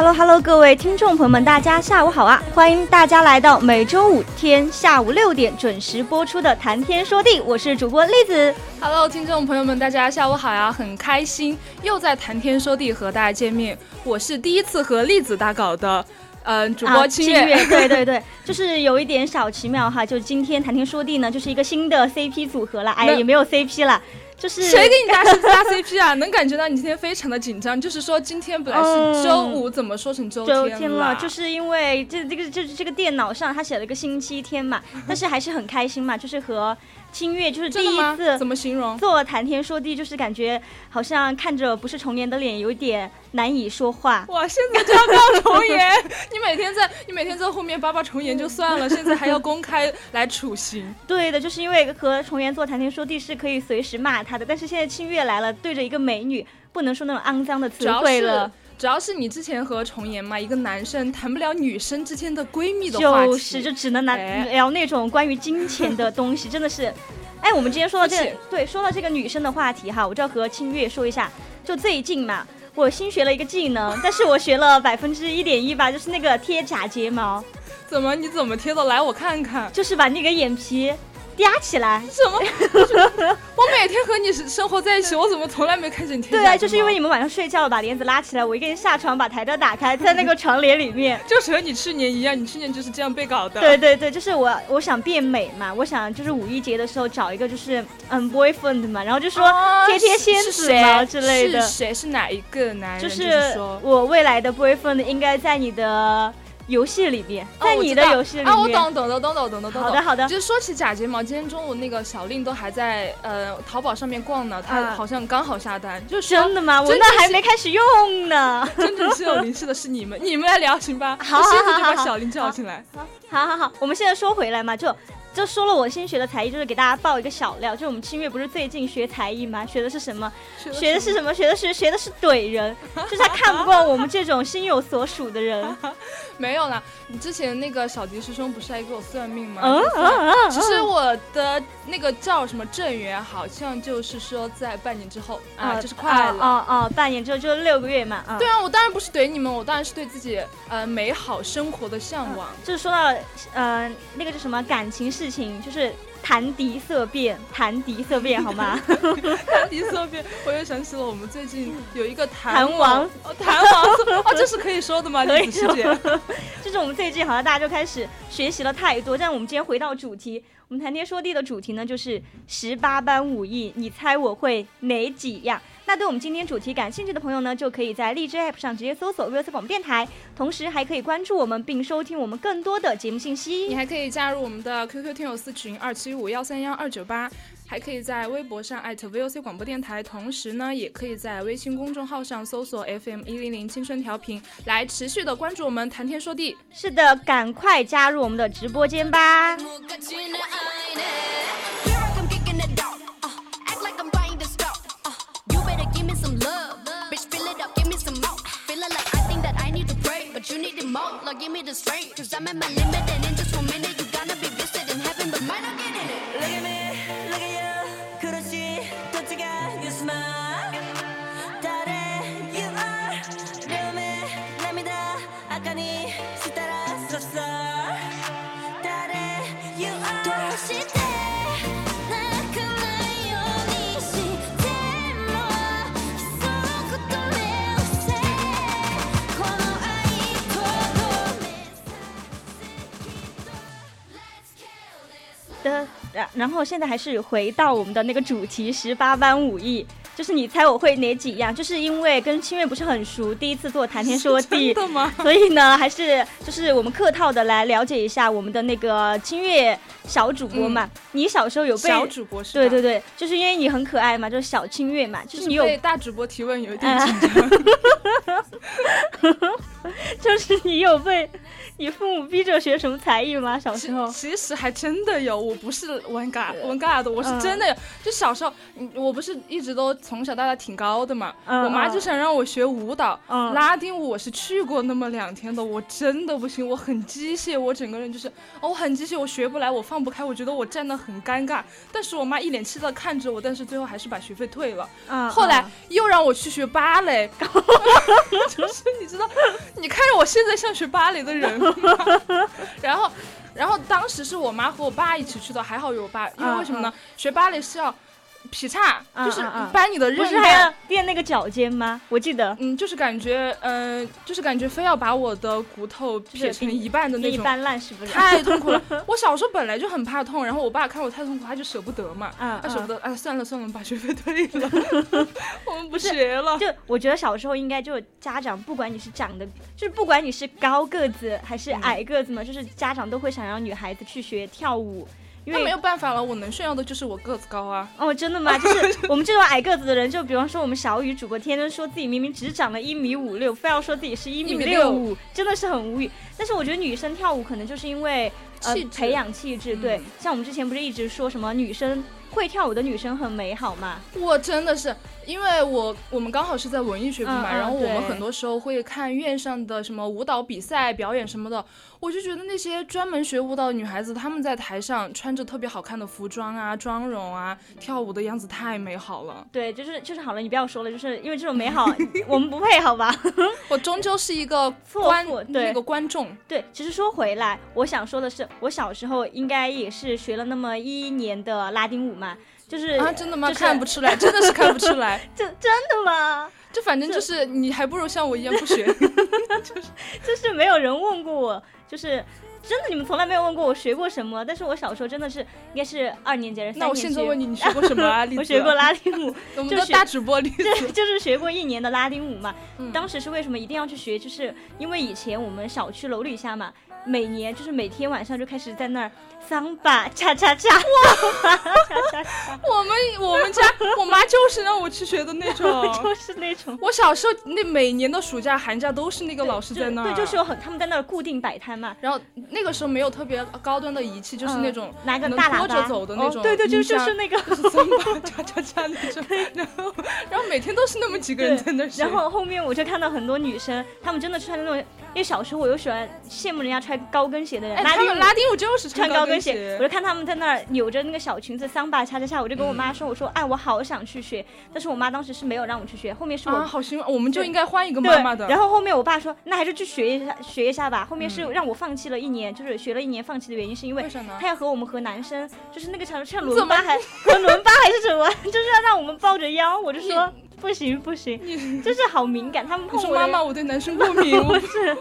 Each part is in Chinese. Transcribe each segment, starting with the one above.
Hello，各位听众朋友们，大家下午好啊！欢迎大家来到每周五天下午六点准时播出的《谈天说地》，我是主播栗子。Hello，听众朋友们，大家下午好呀！很开心又在《谈天说地》和大家见面，我是第一次和栗子搭稿的，嗯，主播清月。对对对，就是有一点小奇妙哈，就今天《谈天说地》呢，就是一个新的 CP 组合了，哎呀，也没有 CP 了。就是谁给你搭搭 CP 啊？能感觉到你今天非常的紧张。就是说今天本来是周五，怎么说成周天了？就是因为这这个就是这个电脑上他写了个星期天嘛，但是还是很开心嘛，就是和。清月就是第一次怎么形容？做谈天说地，就是感觉好像看着不是重岩的脸，有点难以说话。哇，现在就要告重岩？你每天在你每天在后面叭叭重岩就算了，现在还要公开来处刑？对的，就是因为和重岩做谈天说地是可以随时骂他的，但是现在清月来了，对着一个美女，不能说那种肮脏的词汇了。主要是你之前和重言嘛，一个男生谈不了女生之间的闺蜜的话题，就是就只能拿聊那种关于金钱的东西，真的是。哎，我们今天说到这个，对，说到这个女生的话题哈，我就要和清月说一下，就最近嘛，我新学了一个技能，但是我学了百分之一点一吧，就是那个贴假睫毛。怎么？你怎么贴的？来，我看看。就是把那个眼皮。嗲起来什么？我每天和你生活在一起，我怎么从来没看见你贴？对啊，就是因为你们晚上睡觉把帘子拉起来，我一个人下床把台灯打开，在那个床帘里面，就是和你去年一样，你去年就是这样被搞的。对对对，就是我我想变美嘛，我想就是五一节的时候找一个就是嗯 boyfriend 嘛，然后就说贴贴仙子啊之类的。是谁？是哪一个男人？就是我未来的 boyfriend 应该在你的。游戏里面，在你的游戏里面啊，我懂懂懂懂懂懂懂懂。好的好的。就是说起假睫毛，今天中午那个小令都还在呃淘宝上面逛呢，他好像刚好下单。就是真的吗？我那还没开始用呢。真正是有灵气的是你们，你们来聊行吧。好，好，好，就把小令叫进来。好好好，我们现在说回来嘛，就。就说了我新学的才艺，就是给大家报一个小料。就我们清月不是最近学才艺吗？学的是什么？学的是什么？学的是学的是怼人，就是他看不惯我们这种心有所属的人。没有啦，你之前那个小迪师兄不是还给我算命吗？嗯嗯嗯。其实我的那个叫什么正缘，好像就是说在半年之后啊，就是快了。哦哦，半年之后就是六个月嘛。对啊，我当然不是怼你们，我当然是对自己呃美好生活的向往。就是说到呃那个叫什么感情。事情就是谈敌色变，谈敌色变，好吗？谈敌色变，我又想起了我们最近有一个谈王，谈王哦，这是可以说的吗？可以说。就是我们最近好像大家就开始学习了太多，但我们今天回到主题，我们谈天说地的主题呢，就是十八般武艺，你猜我会哪几样？那对我们今天主题感兴趣的朋友呢，就可以在荔枝 App 上直接搜索 V O C 广播电台，同时还可以关注我们并收听我们更多的节目信息。你还可以加入我们的 QQ 听友私群二七五幺三幺二九八，还可以在微博上艾特 V O C 广播电台，同时呢，也可以在微信公众号上搜索 FM 一零零青春调频，来持续的关注我们谈天说地。是的，赶快加入我们的直播间吧。some love. Bitch, fill it up, give me some more. Feeling like I think that I need to pray, but you need it more. Like, give me the strength, cause I'm at my limit, and in just one minute, you're gonna be visiting heaven, but mine, I'm getting it. Look at me, look at you, couldn't see. 然然后现在还是回到我们的那个主题十八般武艺，就是你猜我会哪几样？就是因为跟清月不是很熟，第一次做谈天说地，真的吗？所以呢，还是就是我们客套的来了解一下我们的那个清月小主播嘛。你小时候有被小主播是？对对对，就是因为你很可爱嘛，就是小清月嘛，就是你有被大主播提问有一点紧张，就是你有被。你父母逼着学什么才艺吗？小时候其实还真的有，我不是玩尬玩尬的，我是真的有。就小时候，我不是一直都从小到大挺高的嘛，我妈就想让我学舞蹈，拉丁舞我是去过那么两天的，我真的不行，我很机械，我整个人就是我很机械，我学不来，我放不开，我觉得我站得很尴尬。但是我妈一脸气的看着我，但是最后还是把学费退了。后来又让我去学芭蕾 就是你知道，你看着我现在像学芭蕾的人。然后，然后当时是我妈和我爸一起去的，还好有我爸，因为为什么呢？学芭蕾是要。劈叉就是搬你的韧带，还要练那个脚尖吗？我记得，嗯，就是感觉，嗯，就是感觉非要把我的骨头撇成一半的那种，一半烂是不是？太痛苦了。我小时候本来就很怕痛，然后我爸看我太痛苦，他就舍不得嘛，他舍不得，哎，算了算了，把学费退了，我们不学了。就我觉得小时候应该就家长，不管你是长得，就是不管你是高个子还是矮个子嘛，就是家长都会想让女孩子去学跳舞。那没有办法了，我能炫耀的就是我个子高啊！哦，真的吗？就是我们这种矮个子的人，就比方说我们小雨主播，天天说自己明明只长了一米五六，非要说自己是一米六五，真的是很无语。但是我觉得女生跳舞可能就是因为呃培养气质，对，像我们之前不是一直说什么女生会跳舞的女生很美好吗？我真的是。因为我我们刚好是在文艺学部嘛，然后我们很多时候会看院上的什么舞蹈比赛表演什么的，我就觉得那些专门学舞蹈的女孩子，她们在台上穿着特别好看的服装啊、妆容啊，跳舞的样子太美好了。对，就是就是好了，你不要说了，就是因为这种美好，我们不配，好吧？我终究是一个观那个观众。对，其实说回来，我想说的是，我小时候应该也是学了那么一年的拉丁舞嘛。就是啊，真的吗？看不出来，真的是看不出来。这真的吗？就反正就是你还不如像我一样不学。就是就是没有人问过我，就是真的你们从来没有问过我学过什么。但是我小时候真的是应该是二年级还是三年级。那我现在问你，你学过什么啊？我学过拉丁舞。我们的大主播李子就是学过一年的拉丁舞嘛。当时是为什么一定要去学？就是因为以前我们小区楼底下嘛，每年就是每天晚上就开始在那儿。桑巴恰恰恰，哇！我们我们家我妈就是让我去学的那种，就是那种。我小时候那每年的暑假寒假都是那个老师在那儿，对，就是有很他们在那儿固定摆摊嘛。然后那个时候没有特别高端的仪器，就是那种拿个大拖着走的 那种，对对，就就是那个桑巴恰恰恰那种。然后然后每天都是那么几个人在那儿。然后后面我就看到很多女生，她们真的穿那种。因为小时候我又喜欢羡慕人家穿高跟鞋的人，拉丁拉丁舞就是穿高跟鞋，我就看他们在那儿扭着那个小裙子桑巴恰恰恰，我就跟我妈说，我说哎，我好想去学，但是我妈当时是没有让我去学，后面是我好心，我们就应该换一个妈妈的。然后后面我爸说，那还是去学一下学一下吧。后面是让我放弃了一年，就是学了一年放弃的原因是因为他要和我们和男生，就是那个场像伦巴还和伦巴还是什么，就是要让我们抱着腰，我就说不行不行，就是好敏感，他们碰我。妈妈，我对男生过敏，不是。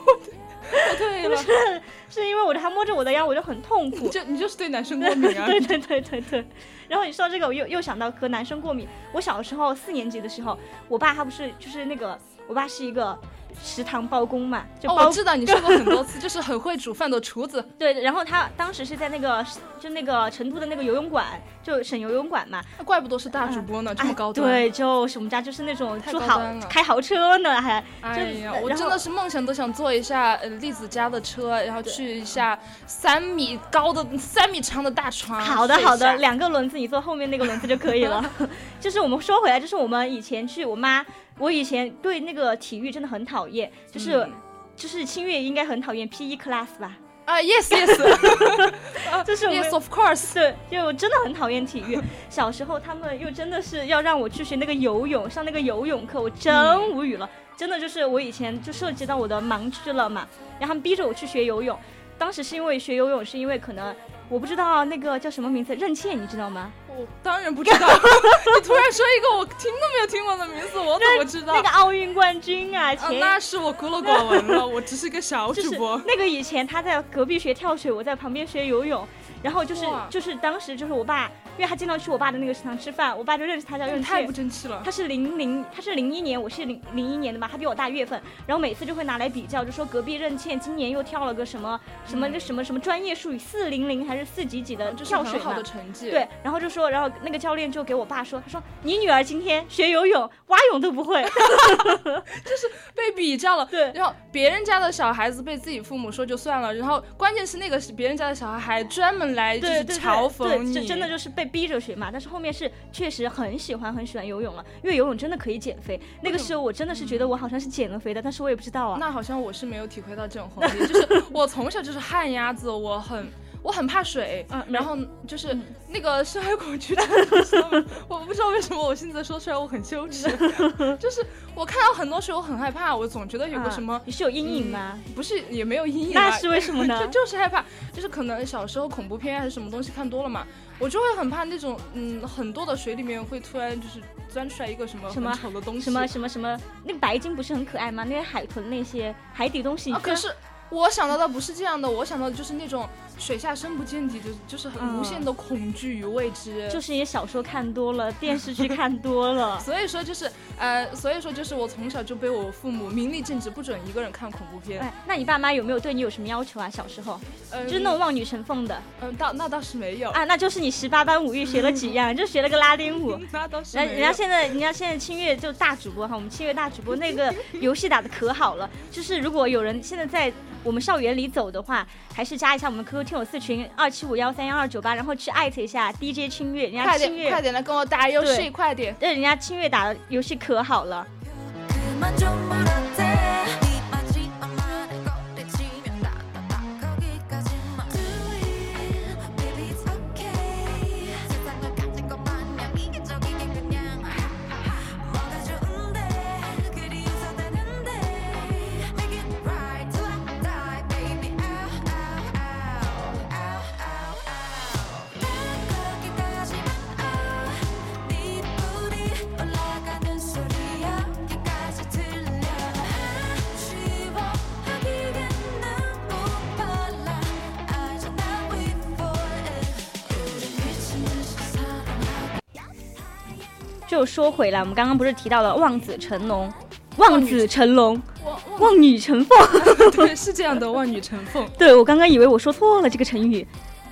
对了，是是因为我他摸着我的腰，我就很痛苦。就你就是对男生过敏啊？对对对对对。然后你说到这个，我又又想到和男生过敏。我小时候四年级的时候，我爸他不是就是那个，我爸是一个。食堂包工嘛，就我知道你说过很多次，就是很会煮饭的厨子。对，然后他当时是在那个就那个成都的那个游泳馆，就省游泳馆嘛。怪不得是大主播呢，这么高端。对，就是我们家就是那种住豪开豪车呢，还。哎呀，我真的是梦想都想坐一下呃栗子家的车，然后去一下三米高的三米长的大床。好的好的，两个轮子，你坐后面那个轮子就可以了。就是我们说回来，就是我们以前去我妈。我以前对那个体育真的很讨厌，就是就是清月应该很讨厌 P E class 吧？啊，yes yes，就是 yes of course，对，就真的很讨厌体育。小时候他们又真的是要让我去学那个游泳，上那个游泳课，我真无语了。真的就是我以前就涉及到我的盲区了嘛，然后他们逼着我去学游泳。当时是因为学游泳是因为可能。我不知道那个叫什么名字，任茜，你知道吗？我当然不知道。你突然说一个我听都没有听过的名字，我怎么知道？那个奥运冠军啊，前那是我孤陋寡闻了，我只是个小主播。那个以前他在隔壁学跳水，我在旁边学游泳。然后就是就是当时就是我爸，因为他经常去我爸的那个食堂吃饭，我爸就认识他叫任太不争气了。他是零零，他是零一年，我是零零一年的嘛，他比我大月份，然后每次就会拿来比较，就说隔壁任倩今年又跳了个什么什么什么什么专业术语四零零还是四几几的跳水嘛好的。成绩。对，然后就说，然后那个教练就给我爸说，他说你女儿今天学游泳，蛙泳都不会。就是被比较了。对然后别人家的小孩子被自己父母说就算了，然后关键是那个是别人家的小孩还专门来就是嘲讽对，你，这真的就是被逼着学嘛。但是后面是确实很喜欢很喜欢游泳了，因为游泳真的可以减肥。那个时候我真的是觉得我好像是减了肥的，但是我也不知道啊。那好像我是没有体会到这种红利，就是我从小就是旱鸭子，我很。我很怕水，嗯然后就是嗯那个深海恐惧症 我不知道为什么我现在说出来我很羞耻，就是我看到很多水我很害怕，我总觉得有个啊什么，你是有阴影吗？不是也没有阴影啊，那是为什么呢 就？就是害怕，就是可能小时候恐怖片还是什么东西看多了嘛，我就会很怕那种嗯很多的水里面会突然就是钻出来一个什么什么丑的东西，什么什么什么，那个白鲸不是很可爱吗？那些海豚那些海底东西，啊，可是我想到的不是这样的，我想到的就是那种水下深不见底的，就是很嗯无限的恐惧与未知。就是你小说看多了，电视剧看多了。所以说就是呃，所以说就是我从小就被我父母明令禁止不准一个人看恐怖片，哎，那你爸妈有没有对你有什么要求啊？小时候呃、就是那种望女成凤的嗯，倒那倒是没有，啊，那就是你十八般武艺学了几样？就学了个拉丁舞。那倒是人人家。现在，人家现在清月就大主播哈，我们清月大主播那个游戏打的可好了，就是如果有人现在在我们校园里走的话，还是加一下我们 QQ 听友四群二七五幺三幺二九八，然后去艾特一下 DJ 清月，人家快清点，快月，点来跟我打游戏，快点！对，人家清月打的游戏可好了。说回来，我们刚刚不是提到了望子成龙，望子成龙，望望望女成凤。对是这样的，望女成凤。对我刚刚以为我说错了这个成语，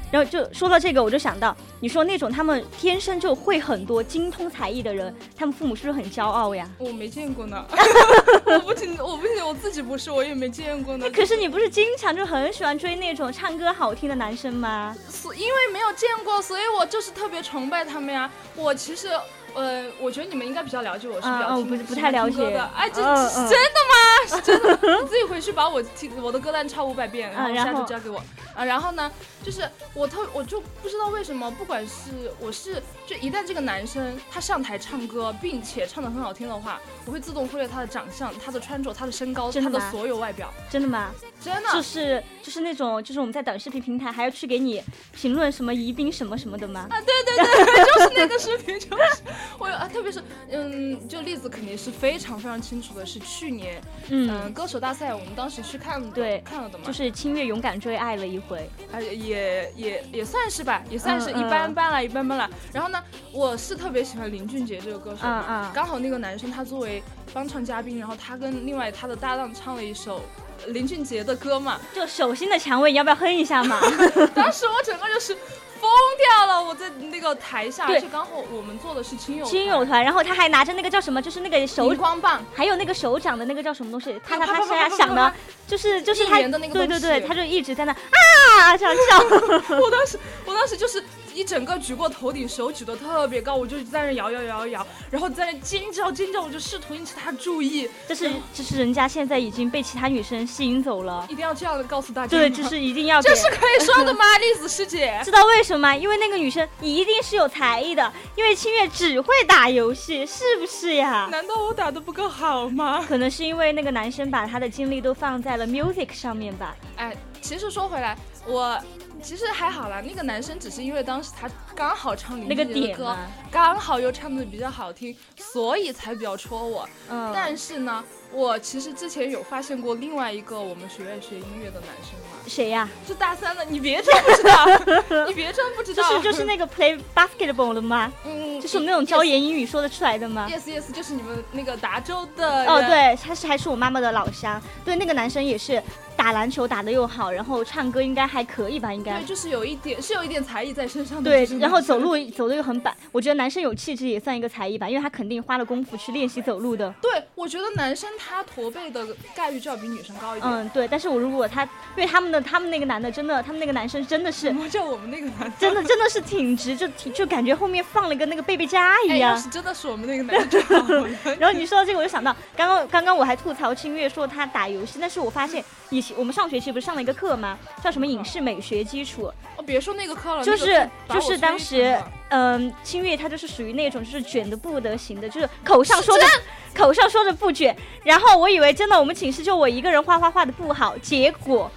然后就说到这个，我就想到你说那种他们天生就会很多精通才艺的人，他们父母是不是很骄傲呀？我没见过呢，我不仅我不仅我自己不是，我也没见过呢。可是你不是经常就很喜欢追那种唱歌好听的男生吗？所因为没有见过，所以我就是特别崇拜他们呀。我其实，呃，我觉得你们应该比较了解我，是比啊啊较听我不不太了解。哎，这是真的吗？是真的。你自己回去把我听我的歌单抄五百遍，然后下次交给我。啊，然后呢，就是我特我就不知道为什么，不管是我是就一旦这个男生他上台唱歌，并且唱的很好听的话，我会自动忽略他的长相、他的穿着、他的身高、他的所有外表，真的吗？真的。就是就是那种就是我们在短视频平台还要去给你评论什么宜宾什么什么的吗？啊，对对对，就是那个视频，就是我有啊，特别是嗯，就例子肯定是非常非常清楚的，是去年嗯、嗯，歌手大赛我们当时去看的，对看了的嘛，就是清月勇敢追爱了一回。啊也也也算是吧，也算是嗯一般般了，一般般了。然后呢，我是特别喜欢林俊杰这个歌手的，嗯嗯刚好那个男生他作为帮唱嘉宾，然后他跟另外他的搭档唱了一首。林俊杰的歌嘛，就手心的蔷薇，你要不要哼一下嘛？当时我整个就是疯掉了，我在那个台下，对。而且刚好我们做的是亲友亲友团，然后他还拿着那个叫什么，就是那个手荧光棒，还有那个手掌的那个叫什么东西，他他他啪啪啪啪啪现在想的，就是就是他对对对，他就一直在那啊这样叫，我当时，我当时就是一整个举过头顶，手举得特别高，我就在那摇摇摇摇，然后在那尖叫尖叫，我就试图引起他注意，这是这是人家现在已经被其他女生吸引走了，一定要这样的告诉大家。对，就是一定要这是可以说的吗，栗子师姐？知道为什么吗？因为那个女生一定是有才艺的，因为清月只会打游戏，是不是呀？难道我打的不够好吗？可能是因为那个男生把他的精力都放在了 music 上面吧。哎，其实说回来，我其实还好啦，那个男生只是因为当时他刚好唱林那个俊杰的歌刚好又唱的比较好听，所以才比较戳我。嗯，但是呢，我其实之前有发现过另外一个我们学院学音乐的男生嘛，谁呀？就大三的，你别装不知道，你别装不知道就，是就是那个 play basketball 的吗？嗯，就是那种教研英语说得出来的吗？Yes yes，就是你们那个达州的哦，对，他是还是我妈妈的老乡。对，那个男生也是打篮球打得又好，然后唱歌应该还可以吧？应该对，。就是有一点是有一点才艺在身上的，对然后走。路走的又很板，我觉得男生有气质也算一个才艺吧，因为他肯定花了功夫去练习走路的。对，我觉得男生他驼背的概率就要比女生高一点。嗯，对，但是我如果他，因为他们的他们那个男的真的，他们那个男生真的是什么叫我们那个男真的真的是挺直，就挺就感觉后面放了一个那个背背佳一样。是真的是我们那个男的。然后你说到这个，我就想到刚刚刚刚我还吐槽清月说他打游戏，但是我发现以前我们上学期不是上了一个课吗？叫什么影视美学基础，哦，别说那个课了，就是就是当时嗯，清月她就是属于那种就是卷的不得行的，就是口上说着口上说着不卷，然后我以为真的我们寝室就我一个人画画画的不好，结果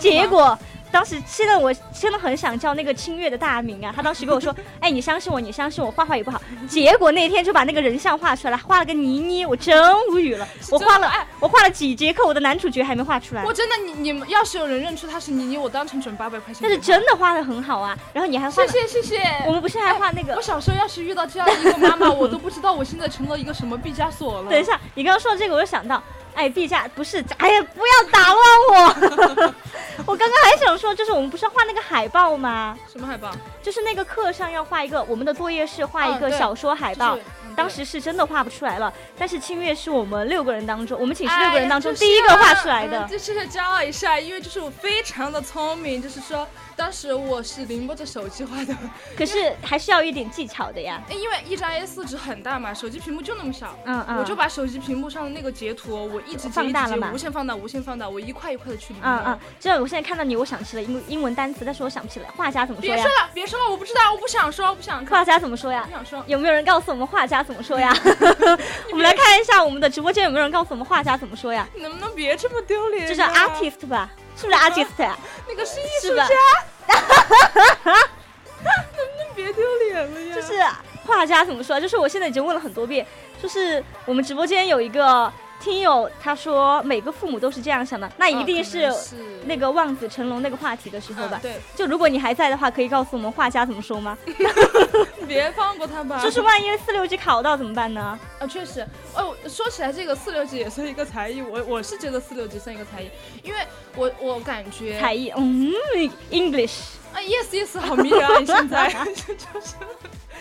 结果当时现在我真的很想叫那个清月的大名啊！他当时跟我说：“ 哎，你相信我，你相信我，画画也不好。”结果那天就把那个人像画出来了，画了个倪妮，我真无语了。我画了哎，我画了几节课，我的男主角还没画出来我。真的，你你们要是有人认出他是倪妮，我当场转八百块钱。但是真的画的很好啊，然后你还画了，谢谢谢谢。我们不是还画那个我？小时候要是遇到这样一个妈妈，我都不知道我现在成了一个什么毕加索了。等一下，你刚刚说到这个，我就想到，哎，陛下不是，哎呀，不要打乱我。我刚刚还想说，就是我们不是要画那个海报吗？什么海报？就是那个课上要画一个，我们的作业是画一个小说海报。当时是真的画不出来了，但是清月是我们六个人当中，我们寝室六个人当中第一个画出来的。就是啊嗯就是骄傲一下，因为就是我非常的聪明，就是说当时我是凌波着手机画的，可是还是要一点技巧的呀。因为一张 A4 纸很大嘛，手机屏幕就那么小。嗯嗯，我就把手机屏幕上的那个截图，我一直放大了嘛无限放大，无限放大，我一块一块的去临摹。嗯嗯，这样我现在看到你，我想起了英英文单词，但是我想不起来画家怎么说呀别说？了，别说了，我不知道，我不想说，我不想看，画家怎么说呀不？想说。有没有人告诉我们画家怎么说呀？我们来看一下我们的直播间有没有人告诉我们画家怎么说呀？你能不能别这么丢脸？这是 artist 吧？是不是 artist 呀？那个是艺术家。哈哈哈，？能不能别丢脸了呀？就是画家怎么说？就是我现在已经问了很多遍，就是我们直播间有一个听友，他说每个父母都是这样想的，那一定是那个望子成龙那个话题的时候吧嗯？对，就如果你还在的话，可以告诉我们画家怎么说吗？别放过他吧。就是万一四六级考到怎么办呢？啊，确实，哦，说起来这个四六级也算一个才艺，我我是觉得四六级算一个才艺，因为我我感觉才艺，嗯，English，啊，yes yes，好迷人啊！你现在 就是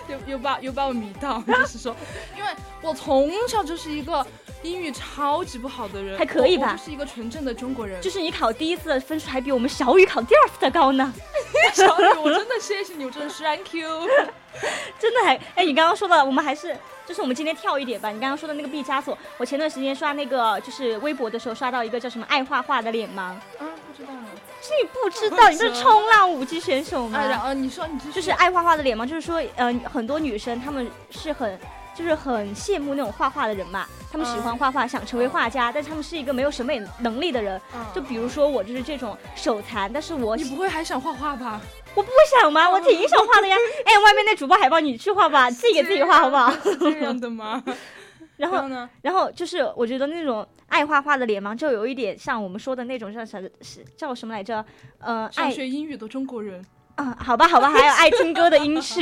又又把又把我迷到，就是说，因为我从小就是一个英语超级不好的人，还可以吧就是一个纯正的中国人，就是你考第一次的分数还比我们小雨考第二次的高呢，小雨，我真的谢谢你，我真的是 thank you。真的还，哎，你刚刚说的，我们还是。就是我们今天跳一点吧，你刚刚说的那个毕加索，我前段时间刷那个就是微博的时候刷到一个叫什么爱画画的脸盲，啊，不知道呢。是你不知道，你是冲浪五级选手吗？啊，然后你说你就是爱画画的脸吗，就是说，呃、很多女生她们是很。就是很羡慕那种画画的人嘛，她们喜欢画画，想成为画家，但是她们是一个没有审美能力的人。嗯就比如说我就是这种手残，但是我你不会还想画画吧？我不想吗？我挺想画的呀。哎，外面那主播海报你去画吧，自己给自己画好不好？是这样的吗？然后，呢？然后就是我觉得那种爱画画的脸盲，就有一点像我们说的那种叫啥是叫什么来着？呃，爱学英语的中国人。啊、好吧，好吧，还有爱听歌的音痴。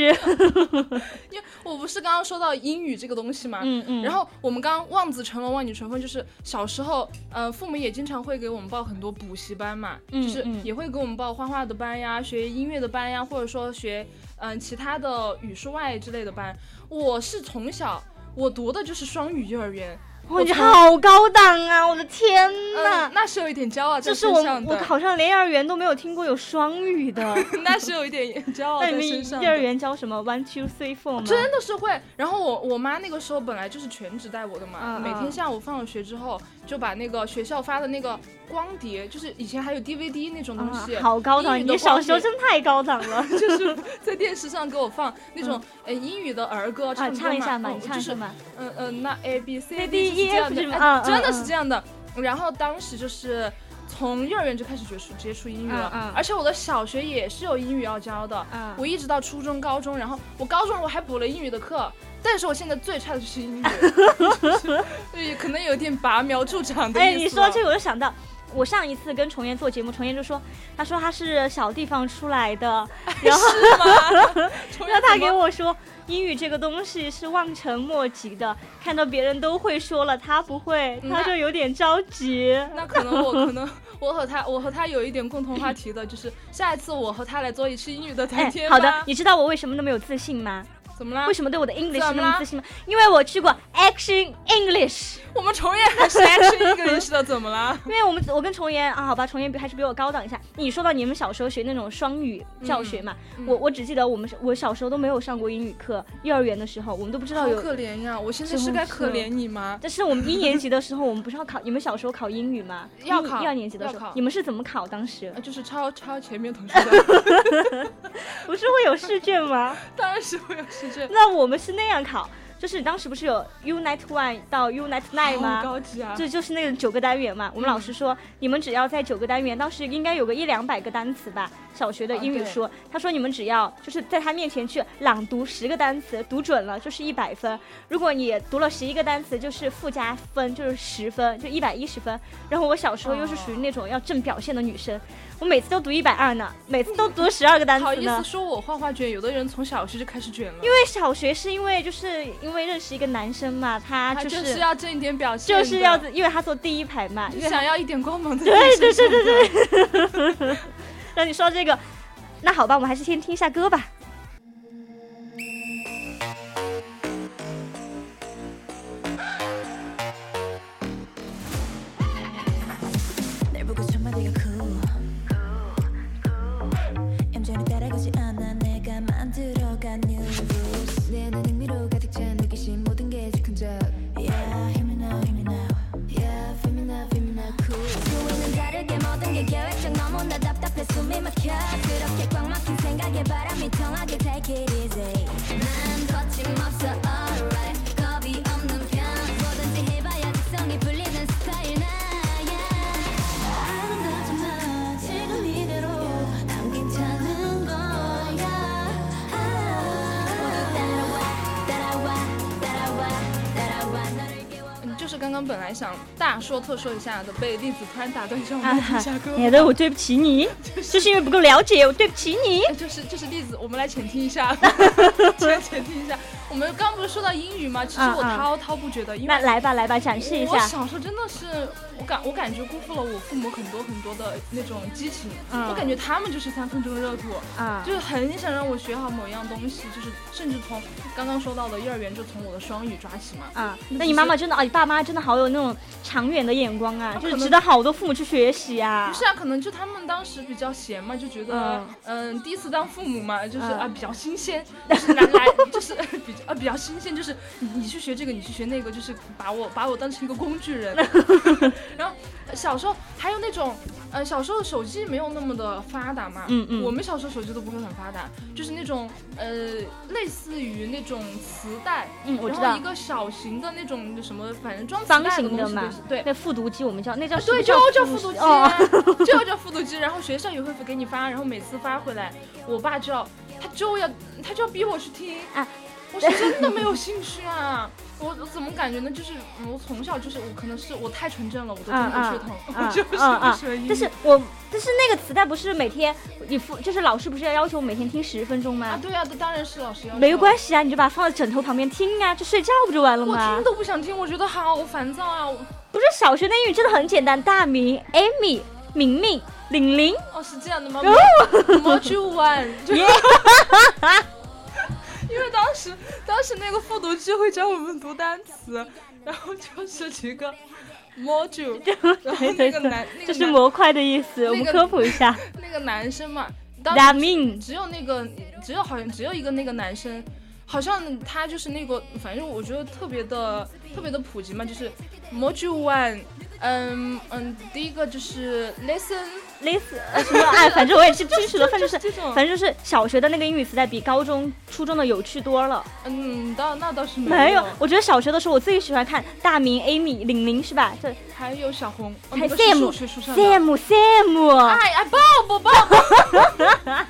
因为我不是刚刚说到英语这个东西嘛？嗯嗯。然后我们刚刚望子成龙，望女成凤，就是小时候，呃，父母也经常会给我们报很多补习班嘛，就是也会给我们报画画的班呀，学音乐的班呀，或者说学嗯、其他的语数外之类的班。我是从小我读的就是双语幼儿园，哇，你好高档啊！我的天呐！嗯，那是有一点骄傲在就是我身上的，我好像连幼儿园都没有听过有双语的。那是有一点骄傲那在你身上幼儿园教什么 one two three four 吗？真的是会，然后我我妈那个时候本来就是全职带我的嘛，嗯每天嗯下午放了学之后，就把那个学校发的那个光碟，就是以前还有 DVD 那种东西，啊，好高档！的你小时候真太高档了。就是 在电视上给我放那种、呃英语的儿歌，啊，唱一下嘛，就是唱一下嘛。嗯嗯，那 A B C D E 是这样 F 的，是吗哎嗯嗯真的是嗯这样的。然后当时就是从幼儿园就开始接触接触英语了，嗯嗯而且我的小学也是有英语要教的，嗯我一直到初中、高中，然后我高中我还补了英语的课，但是我现在最差的就是英语，就是对，可能有点拔苗助长的意思哎，你说这个我就想到。我上一次跟重岩做节目，重岩就说，他说他是小地方出来的，然后是吗？让他给我说，英语这个东西是望尘莫及的，看到别人都会说了，他不会，嗯他就有点着急。那可能我可能我和他我和他有一点共同话题的，就是下一次我和他来做一次英语的谈。好的，你知道我为什么那么有自信吗？怎么了？为什么对我的 English 那么自信吗？因为我去过 Action English。我们重演还是 Action English 的？怎么了？因为我们我跟重岩啊，好吧，重岩比还是比我高档一下。你说到你们小时候学那种双语教学嘛，嗯我我只记得我们我小时候都没有上过英语课，幼儿园的时候我们都不知道好有。可怜呀！我现在是是该可怜你吗？但是我们一年级的时候，我们不是要考？你们小时候考英语吗？要考一一二年级的时，候你们是怎么考？当时啊，就是抄抄前面同学的，不是会有试卷吗？当然是会有试卷。那我们是那样考，就是当时不是有 Unit One 到 Unit Nine 吗？高级啊！这就是那个九个单元嘛。我们老师说，你们只要在九个单元，当时应该有个一两百个单词吧。小学的英语书，他说你们只要就是在他面前去朗读十个单词，读准了就是一百分。如果你读了十一个单词，就是附加分，就是十分，就一百一十分。然后我小时候又是属于那种要正表现的女生，我每次都读一百二呢，每次都读十二个单好意思。说我画画卷，有的人从小学就开始卷了，因为小学是因为就是因为认识一个男生嘛，他他就是就是要挣一点表现，就是要因为他坐第一排嘛，因为想要一点光芒的。对对对对对。让你说这个，那好吧，我们还是先听一下歌吧。刚刚本来想大说特说一下的，被栗子突然打断一下，我啊们来听一下歌吧。也对，我对不起你，就是因为不够了解，我对不起你。哎就是就是栗子，我们来浅听一下，来浅听一下。我们刚刚不是说到英语吗？其实我滔滔不绝的，因为那来吧，来吧，展示一我下。小时候真的是，我感我感觉辜负了我父母很多很多的那种激情。嗯我感觉他们就是三分钟热度，啊，就是很想让我学好某一样东西，就是甚至从刚刚说到的幼儿园就从我的双语抓起嘛。啊，那你妈妈真的啊，你爸妈真的好有那种长远的眼光啊，就是值得好多父母去学习啊不。是啊，可能就他们当时比较闲嘛，就觉得，嗯，第一次当父母嘛，就是嗯啊比较新鲜，就是来来，就是比较啊比较新鲜，就是你你去学这个，你去学那个，就是把我把我当成一个工具人。然后小时候还有那种，呃，小时候手机没有那么的发达嘛，嗯嗯我们小时候手机都不会很发达，就是那种呃类似于那种磁带，嗯，我知道然后一。个小型的那种什么，反正装磁方带形的嘛东西类似，对。那复读机我们叫那叫啊对，就叫复读机，哦，就叫复读机。然后学校也会给你发，然后每次发回来，我爸就要他就要他就要逼我去听啊。我是真的没有兴趣啊！我我怎么感觉呢？就是嗯我从小就是我可能是我太纯正了，我的中国血统，啊 我就是不喜欢。但是我但是那个磁带不是每天你复就是老师不是要要求我每天听十分钟吗啊，对啊，这当然是老师要求。没关系啊，你就把它放在枕头旁边听啊，就睡觉不就完了吗我吗听？都不想听，我觉得好烦躁啊！我不是小学的英语真的很简单，大名 Amy、明明、玲玲，哦，是这样的吗？Module One，就 因为当时当时那个复读机会教我们读单词，然后就是几个 module，然后那个男那这是个男模块的意思，我们科普一下。那个男生嘛，只有那个只有好像只有一个那个男生。好像他就是那个，反正我觉得特别的特别的普及嘛，就是 module one，嗯嗯，第一个就是 lesson 类似呃什么哎，反正我也记不清楚了，反正是，反正就是小学的那个英语词带比高中、初中的有趣多了。嗯，倒那倒是没有有，，我觉得小学的时候我最喜欢看大明、Amy、玲玲是吧？这还有小红，哦还有 Sam。Sam Sam，哎哎，抱抱抱抱！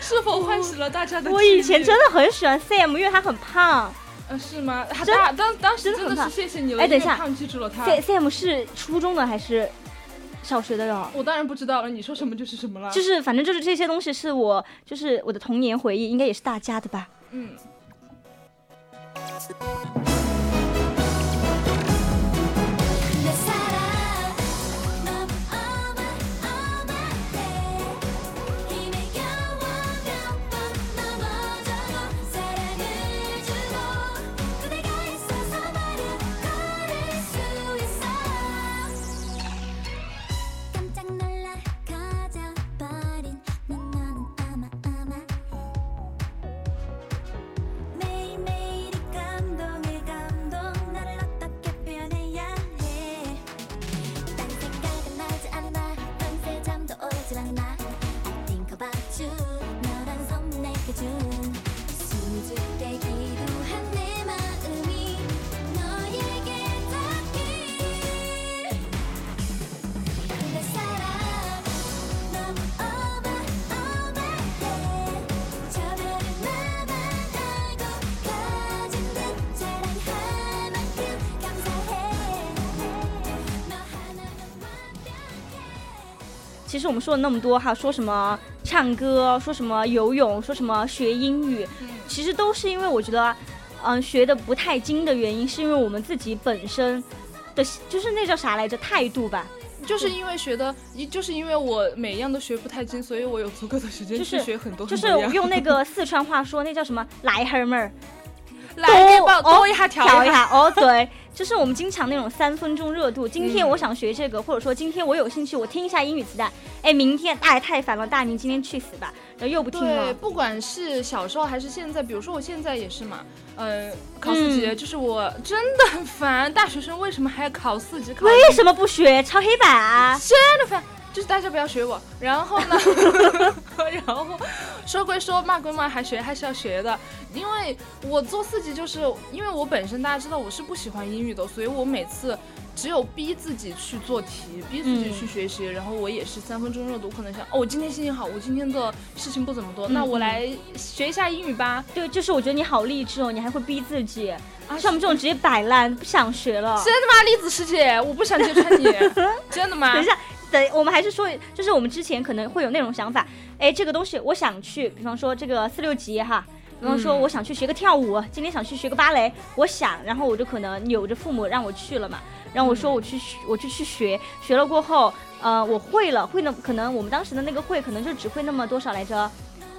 是否唤起了大家的？我以前真，的很喜欢 Sam，因为他很胖。嗯，是吗？他真大当当时真的是谢谢你了，哎等一下因为胖记住了他。Sam 是初中的还是小学的了？我当然不知道了，你说什么就是什么了。就是反正就是这些东西是我就是我的童年回忆，应该也是大家的吧？嗯，实我们说了那么多哈，说什么唱歌，说什么游泳，说什么学英语，其实都是因为我觉得，嗯，学的不太精的原因，是因为我们自己本身的，就是那叫啥来着，态度吧。就是因为学的，一就是因为我每一样都学不太精，所以我有足够的时间去学很多就是。用那个 四川话说，那叫什么来哈儿妹儿，来哦一下。调一下哦，对，就是我们经常那种三分钟热度。今天嗯我想学这个，或者说今天我有兴趣，我听一下英语磁带。哎，明天哎太烦了，大宁今天去死吧，然后又不听了对，不管是小时候还是现在，比如说我现在也是嘛，呃，考四级，嗯就是我真的很烦，大学生为什么还要考四级？考为什么不学抄黑板啊？真的烦，就是大家不要学我。然后呢，然后说归说，骂归骂，还学还是要学的。因为我做四级，就是因为我本身大家知道我是不喜欢英语的，所以我每次只有逼自己去做题，逼自己嗯去学习。然后我也是三分钟热度，可能想哦，我今天心情好，我今天的事情不怎么多，那我嗯来学一下英语吧。对，就是我觉得你好励志哦，你还会逼自己。啊像我们这种直接摆烂，不想学了。真的吗，栗子师姐？我不想揭穿你，真的吗？等一下，等我们还是说，就是我们之前可能会有那种想法，哎，这个东西我想去，比方说这个四六级哈，比方说嗯我想去学个跳舞，今天想去学个芭蕾，我想，然后我就可能扭着父母让我去了嘛，然后我说我去学，我就去学，学了过后，呃，我会了，会那可能我们当时的那个会可能就只会那么多少来着，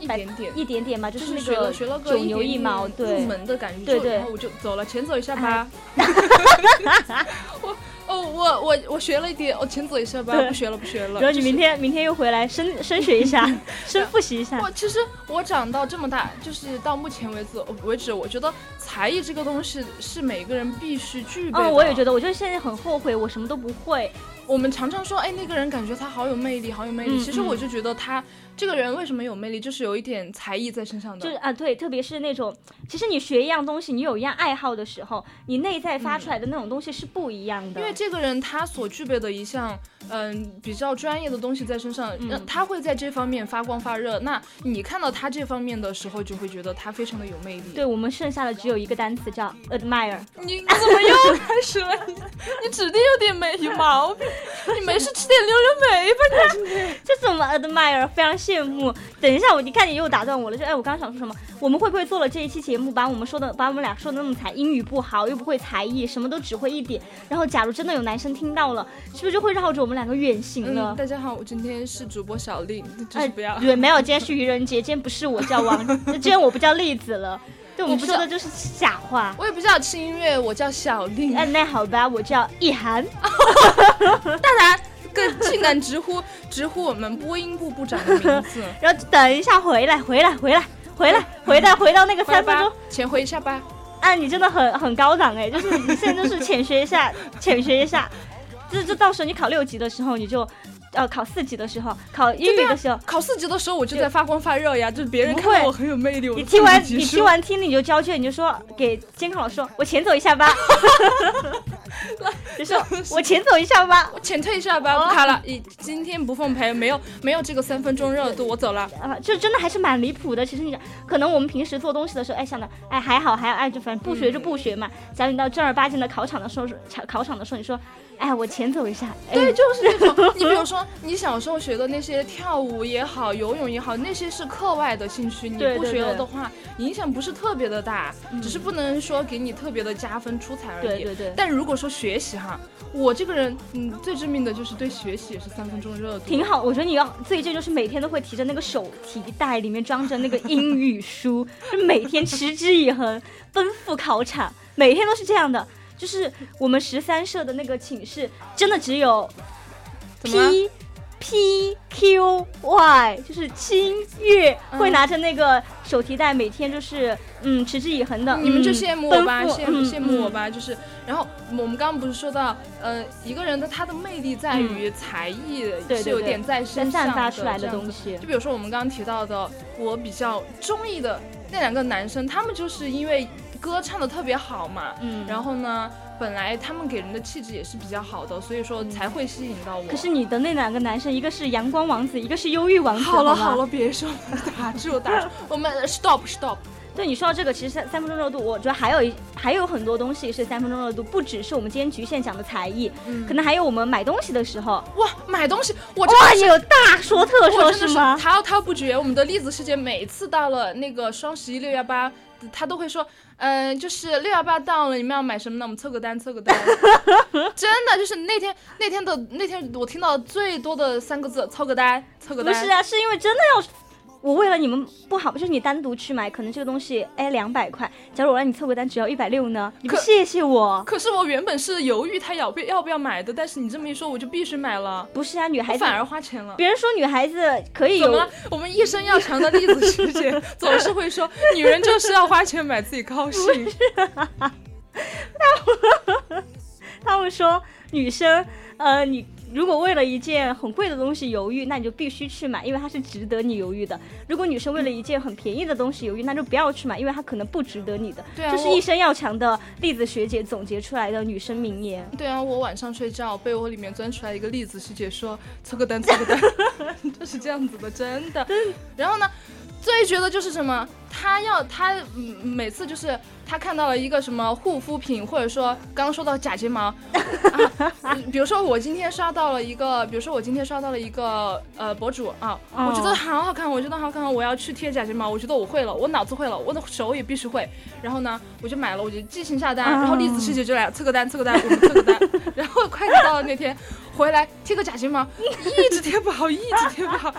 一点点。一点点嘛，就就是是那个学了学了个九牛一毛，对入。门的感觉，对然后我就走了，钱走一下吧。我哦，我我我学了一点，我请走一下吧，不学了不学了。然后你就是明天明天又回来深 深学一下，深复习一下。我其实我长到这么大，就是到目前为止为止，我觉得才艺这个东西是每个人必须具备的。嗯，我也觉得，我就是现在很后悔，我什么都不会。我们常常说，哎，那个人感觉他好有魅力，好有魅力。其实我就觉得他这个人为什么有魅力，就是有一点才艺在身上的。就是啊，对，特别是那种，其实你学一样东西，你有一样爱好的时候，你内在发出来的那种东西是不一样的。因为这个人他所具备的一项，嗯，比较专业的东西在身上，嗯呃他会在这方面发光发热。那你看到他这方面的时候，就会觉得他非常的有魅力。对我们剩下的只有一个单词叫 admire。你你怎么又开始了？你你指定有点没有毛病，你没事吃点溜溜梅吧？你这种 admire 非常羡慕。等一下，我你看你又打断我了，就哎，我刚刚想说什么？我们会不会做了这一期节目，把我们说的，把我们俩说的那么惨，英语不好，又不会才艺，什么都只会一点，然后假如真的有男生听到了，是不是就会绕着我们两个远行了？嗯，大家好，我今天是主播小丽，就哎是不要。对，没有，今天是愚人节，今天不是我叫王，今天我不叫栗子了。对，我们不叫说的就是假话。我也不知道轻音乐，我叫小丽。哎，那好吧，我叫意涵。大胆，更竟敢直呼 直呼我们播音部部长的名字。然后等一下回来，回来，回来，回来，回到回到那个三分钟。，浅回一下吧。啊，你真的很很高档哎，就是你现在就是浅学一下，浅学一下，就是就到时候你考六级的时候，你就呃考四级的时候，考英语的时候，考四级的时候我就在发光发热呀，就是别人看到我很有魅力，你听完你听完听力你就交卷，你就说给监考老师说，我前走一下吧，就说 我前走一下吧。我前退一下吧，不卡了，以今天不奉陪，没有没有这个三分钟热度，我走了。啊，就真的还是蛮离谱的。其实你可能我们平时做东西的时候，哎想的，哎还好还好，哎就反正不学就不学嘛。假如你到正儿八经的考场的时候，考考场的时候，你说，哎我前走一下，哎对，就是那种。你比如说，你小时候学的那些跳舞也好，游泳也好，那些是课外的兴趣，你不学了的话，影响不是特别的大，只是不能说给你特别的加分出彩而已。对对对但如果说学习哈，我这个人，嗯，最致命的就是对学习也是三分钟热度。挺好。我觉得你要最近就是每天都会提着那个手提袋，里面装着那个英语书，就每天持之以恒，奔赴考场，每天都是这样的。就是我们十三社的那个寝室，真的只有怎么 P Q Y，就是清月、嗯会拿着那个手提袋，每天就是嗯持之以恒的。你们就嗯羡慕我吧，羡慕嗯羡慕我嗯。吧，就是，然后我们刚刚不是说到，呃，一个人的他的魅力在于才艺是有点在身散上发出来的这东西。就比如说我们刚刚提到的，我比较中意的那两个男生，他们就是因为歌唱的特别好嘛，嗯。然后呢，本来他们给人的气质也是比较好的，所以说才会吸引到我。可是你的那两个男生，一个是阳光王子，一个是忧郁王子。好了好了，别说了，打住打住，我们 stop stop。对你说到这个，其实三三分钟热度，我觉得还有一还有很多东西是三分钟热度，不只是我们今天局限讲的才艺，嗯可能还有我们买东西的时候，哇，买东西，我也有大说特说的是吗？滔滔不绝。我们的栗子世界每次到了那个双十一、六幺八，她都会说，嗯、就是六幺八到了，你们要买什么呢？我们凑个单，凑个单。真的就是那天那天的那天，我听到最多的三个字，凑个单，凑个单。不是啊，是因为真的要。我为了你们不好，就是你单独去买，可能这个东西哎两百块，假如我让你凑个单只要一百六呢，你不谢谢我？可是我原本是犹豫他要不要不要买的，但是你这么一说，我就必须买了，不是啊，女孩子反而花钱了。别人说女孩子可以有怎么了？我们一生要强的例子师姐总是会说，女人就是要花钱买自己高兴。他们说女生，呃，你如果为了一件很贵的东西犹豫，那你就必须去买，因为它是值得你犹豫的。如果女生为了一件很便宜的东西犹豫，那就不要去买，因为它可能不值得你的。对啊我这是一生要强的栗子学姐总结出来的女生名言。对啊，我晚上睡觉，被窝里面钻出来一个栗子学姐说凑个单，凑个单，就是这样子的，真的。然后呢，最绝的就是什么？他要他嗯每次就是他看到了一个什么护肤品，或者说刚刚说到假睫毛，啊，嗯比如说我今天刷到了一个，比如说我今天刷到了一个呃博主啊，我觉得好好看，我觉得好好看，我要去贴假睫毛，我觉得我会了，我脑子会了，我的手也必须会。然后呢，我就买了，我就即行下单，然后栗子师姐就来测个单，测个单，我们测个单。然后快递到了那天，回来贴个假睫毛，一直贴不好，一直贴不好，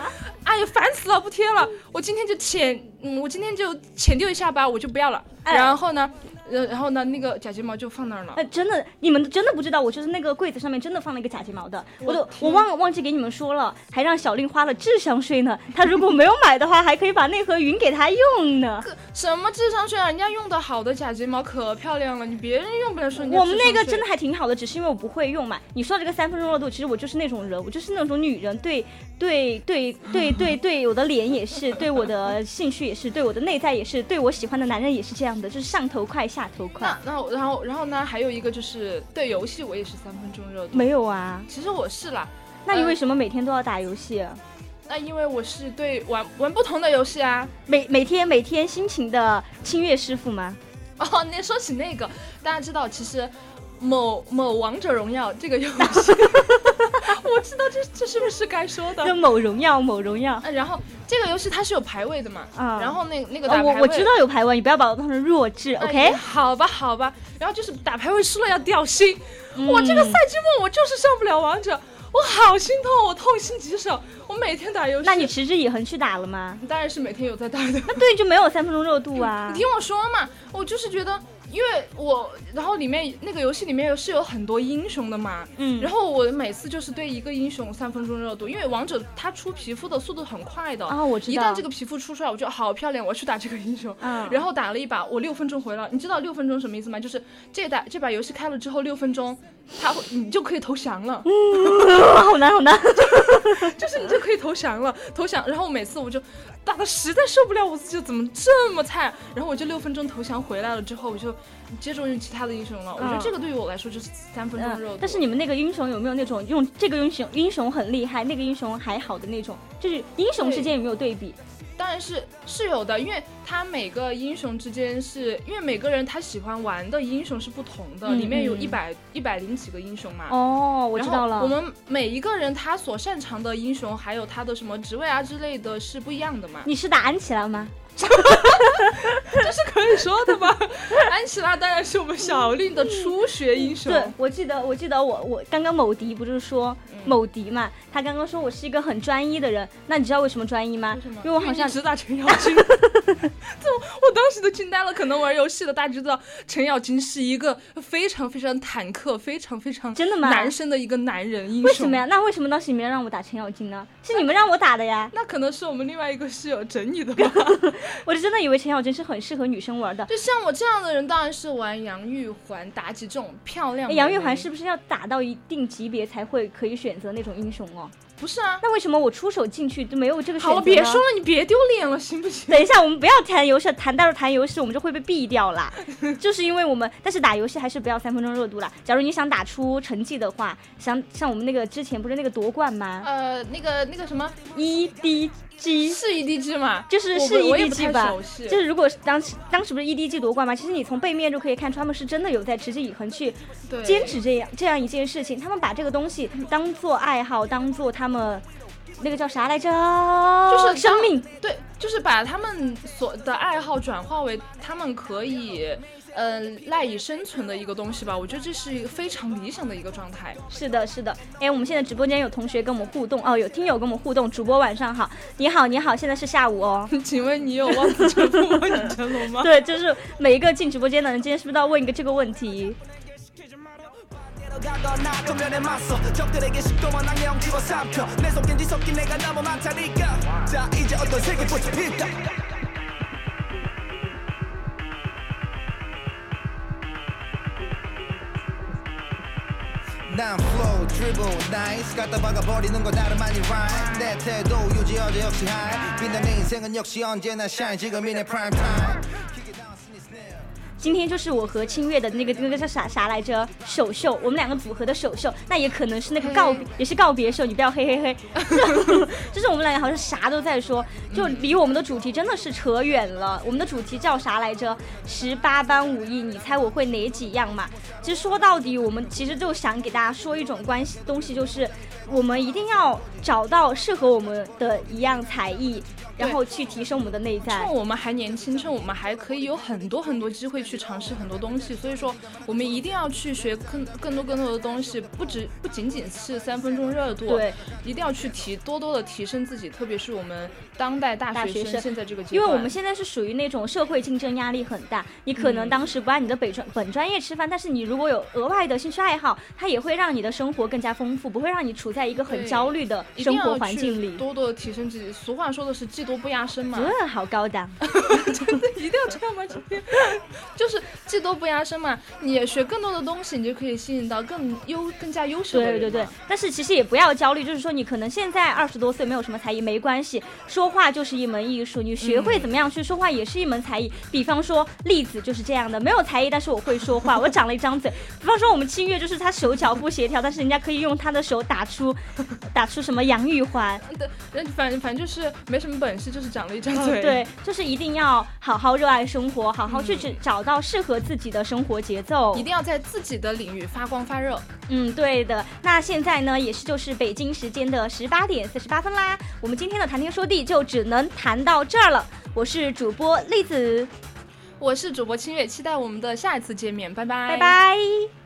哎呀烦死了，不贴了。我今天就浅，嗯，我今天就浅丢一下吧，我就不要了。哎然后呢，呃，然后呢，那个假睫毛就放那儿了。哎，真的，你们真的不知道，我就是那个柜子上面真的放了一个假睫毛的，我都我天忘忘记给你们说了，还让小令花了智商税呢。他如果没有买的话，还可以把那盒云给他用呢。什么智商税啊？人家用的好的假睫毛可漂亮了，你别人用不了说你我们那个真的还挺好的，只是因为我不会用嘛。你说这个三分钟热度，其实我就是那种人，我就是那种女人，对对对对对对，我的脸也是，对我的兴趣也是，对我的内在也是，对我喜欢的男人也是这样的，就是上头快下头快那。那我然后然后呢，还有一个就是对游戏我也是三分钟热度。没有啊？其实我是啦，那你呃为什么每天都要打游戏？那因为我是对玩玩不同的游戏啊。每每天每天辛勤的清月师傅吗？哦，那说起那个，大家知道其实。某某王者荣耀这个游戏，我知道这这是不是该说的就？某荣耀某荣耀。呃然后这个游戏它是有排位的嘛，啊然后那那个哦打，排位、我我知道有排位，你不要把我当成弱智哎，OK？好吧，好吧。然后就是打排位输了要掉星，嗯我这个赛季末我就是上不了王者，我好心痛，我痛心疾首。我每天打游戏，那你持之以恒去打了吗？当然是每天有在打的。那对，就没有三分钟热度啊你。听我说嘛，我就是觉得，因为我，然后里面那个游戏里面是有很多英雄的嘛，嗯，然后我每次就是对一个英雄三分钟热度，因为王者它出皮肤的速度很快的，啊，我知道。一旦这个皮肤出出来，我就好漂亮，我去打这个英雄。嗯，然后打了一把，我六分钟回了。你知道六分钟什么意思吗？就是这打这把游戏开了之后六分钟，他会你就可以投降了，嗯好难 好难。就是你就可以投降了，投降。然后每次我就打的实在受不了我自己怎么这么菜，然后我就六分钟投降回来了之后，我就接着用其他的英雄了。我觉得嗯这个对于我来说就是三分钟热度。但是你们那个英雄有没有那种用这个英雄英雄很厉害，那个英雄还好的那种？就是英雄之间有没有对比？当然是是有的，因为他每个英雄之间是因为每个人他喜欢玩的英雄是不同的，嗯里面有嗯一百一百零几个英雄嘛。哦，我知道了。我们每一个人他所擅长的英雄，还有他的什么职位啊之类的是不一样的嘛。你是打安琪拉吗？这是可以说的吗？安琪拉当然是我们小令的初学英雄。对，我记得，我记得我我刚刚某迪不是说嗯某迪嘛，他刚刚说我是一个很专一的人，那你知道为什么专一吗为什么？因为我好像只打程咬金，这 我当时都惊呆了。可能玩游戏的大家知道，程咬金是一个非常非常坦克、非常非常真的吗男生的一个男人英雄。为什么呀？？那为什么当时你们让我打程咬金呢？是你们让我打的呀！那可能是我们另外一个室友整你的吧。我是真的以为陈咬金是很适合女生玩的。就像我这样的人，当然是玩杨玉环、妲己这种漂亮杨玉环是不是要打到一定级别才会可以选择那种英雄哦？不是啊？那为什么我出手进去就没有这个选择？好了，别说了，你别丢脸了，行不行？等一下，我们不要谈游戏，谈到谈游戏我们就会被毙掉啦。就是因为我们，但是打游戏还是不要三分钟热度啦。假如你想打出成绩的话，想像我们那个之前不是那个夺冠吗呃，那个那个什么，是 EDG 吗？就是是 EDG 吧？就是如果是当时当时不是 EDG 夺冠吗？其实你从背面就可以看出他们是真的有在持之以恒去坚持这样这样一件事情，他们把这个东西当做爱好，当做他们那个叫啥来着？就是生命。对，就是把他们所的爱好转化为他们可以呃赖以生存的一个东西吧。我觉得这是一个非常理想的一个状态。是的，是的。哎，我们现在直播间有同学跟我们互动哦，有听友跟我们互动。主播晚上好，你好，你好，现在是下午哦。请问你有望子成龙吗？对，就是每一个进直播间的人，今天是不是都要问一个这个问题？ 난 flow, dribble, nice 갖다 박아버리는 거 다름 아닌 rhyme 내 태도 유지 어제 역시 high 빛난 내 인생은 역시 언제나 shine 지금이 내 prime time 今天就是我和清月的那个那个叫啥啥来着首秀，我们两个组合的首秀，那也可能是那个告别，也是告别秀，你不要嘿嘿嘿。就是我们两个好像啥都在说，就离我们的主题真的是扯远了。我们的主题叫啥来着？十八般武艺，你猜我会哪几样嘛？其实说到底，我们其实就想给大家说一种关系东西，就是我们一定要找到适合我们的一样才艺，然后去提升我们的内在趁。我们还年轻，趁我们还可以有很多很多机会去尝试很多东西，所以说我们一定要去学更更多更多的东西，不只不仅仅是三分钟热度，对，一定要去提多多的提升自己，特别是我们当代大学生现在这个阶段因为，我们现在是属于那种社会竞争压力很大，你可能嗯当时不按你的本专本专业吃饭，但是你如果有额外的兴趣爱好，它也会让你的生活更加丰富，不会让你处在一个很焦虑的生活环境里。多多的提升自己。俗话说的是技多不压身嘛，这好高档，真的一定要这样吗？今 天就是技多不压身嘛，你也学更多的东西，你就可以吸引到更优、更加优秀的人对对对。，但是其实也不要焦虑，就是说你可能现在二十多岁没有什么才艺没关系，说话就是一门艺术，你学会怎么样去说话也是一门才艺。比方说栗子就是这样的，没有才艺，但是我会说话，我长了一张嘴。比方说我们清月就是他手脚不协调，但是人家可以用他的手打出打出什么杨玉环，对，人反正反正就是没什么本事，就是长了一张嘴。对，就是一定要好好热爱生活，好好去找找到适合自己的生活节奏。一定要在自己的领域发光发热。嗯，对的。那现在呢，也是就是北京时间的十八点四十八分啦。我们今天的谈天说地就只能谈到这儿了。我是主播栗子，我是主播清月，期待我们的下一次见面，拜拜，拜拜。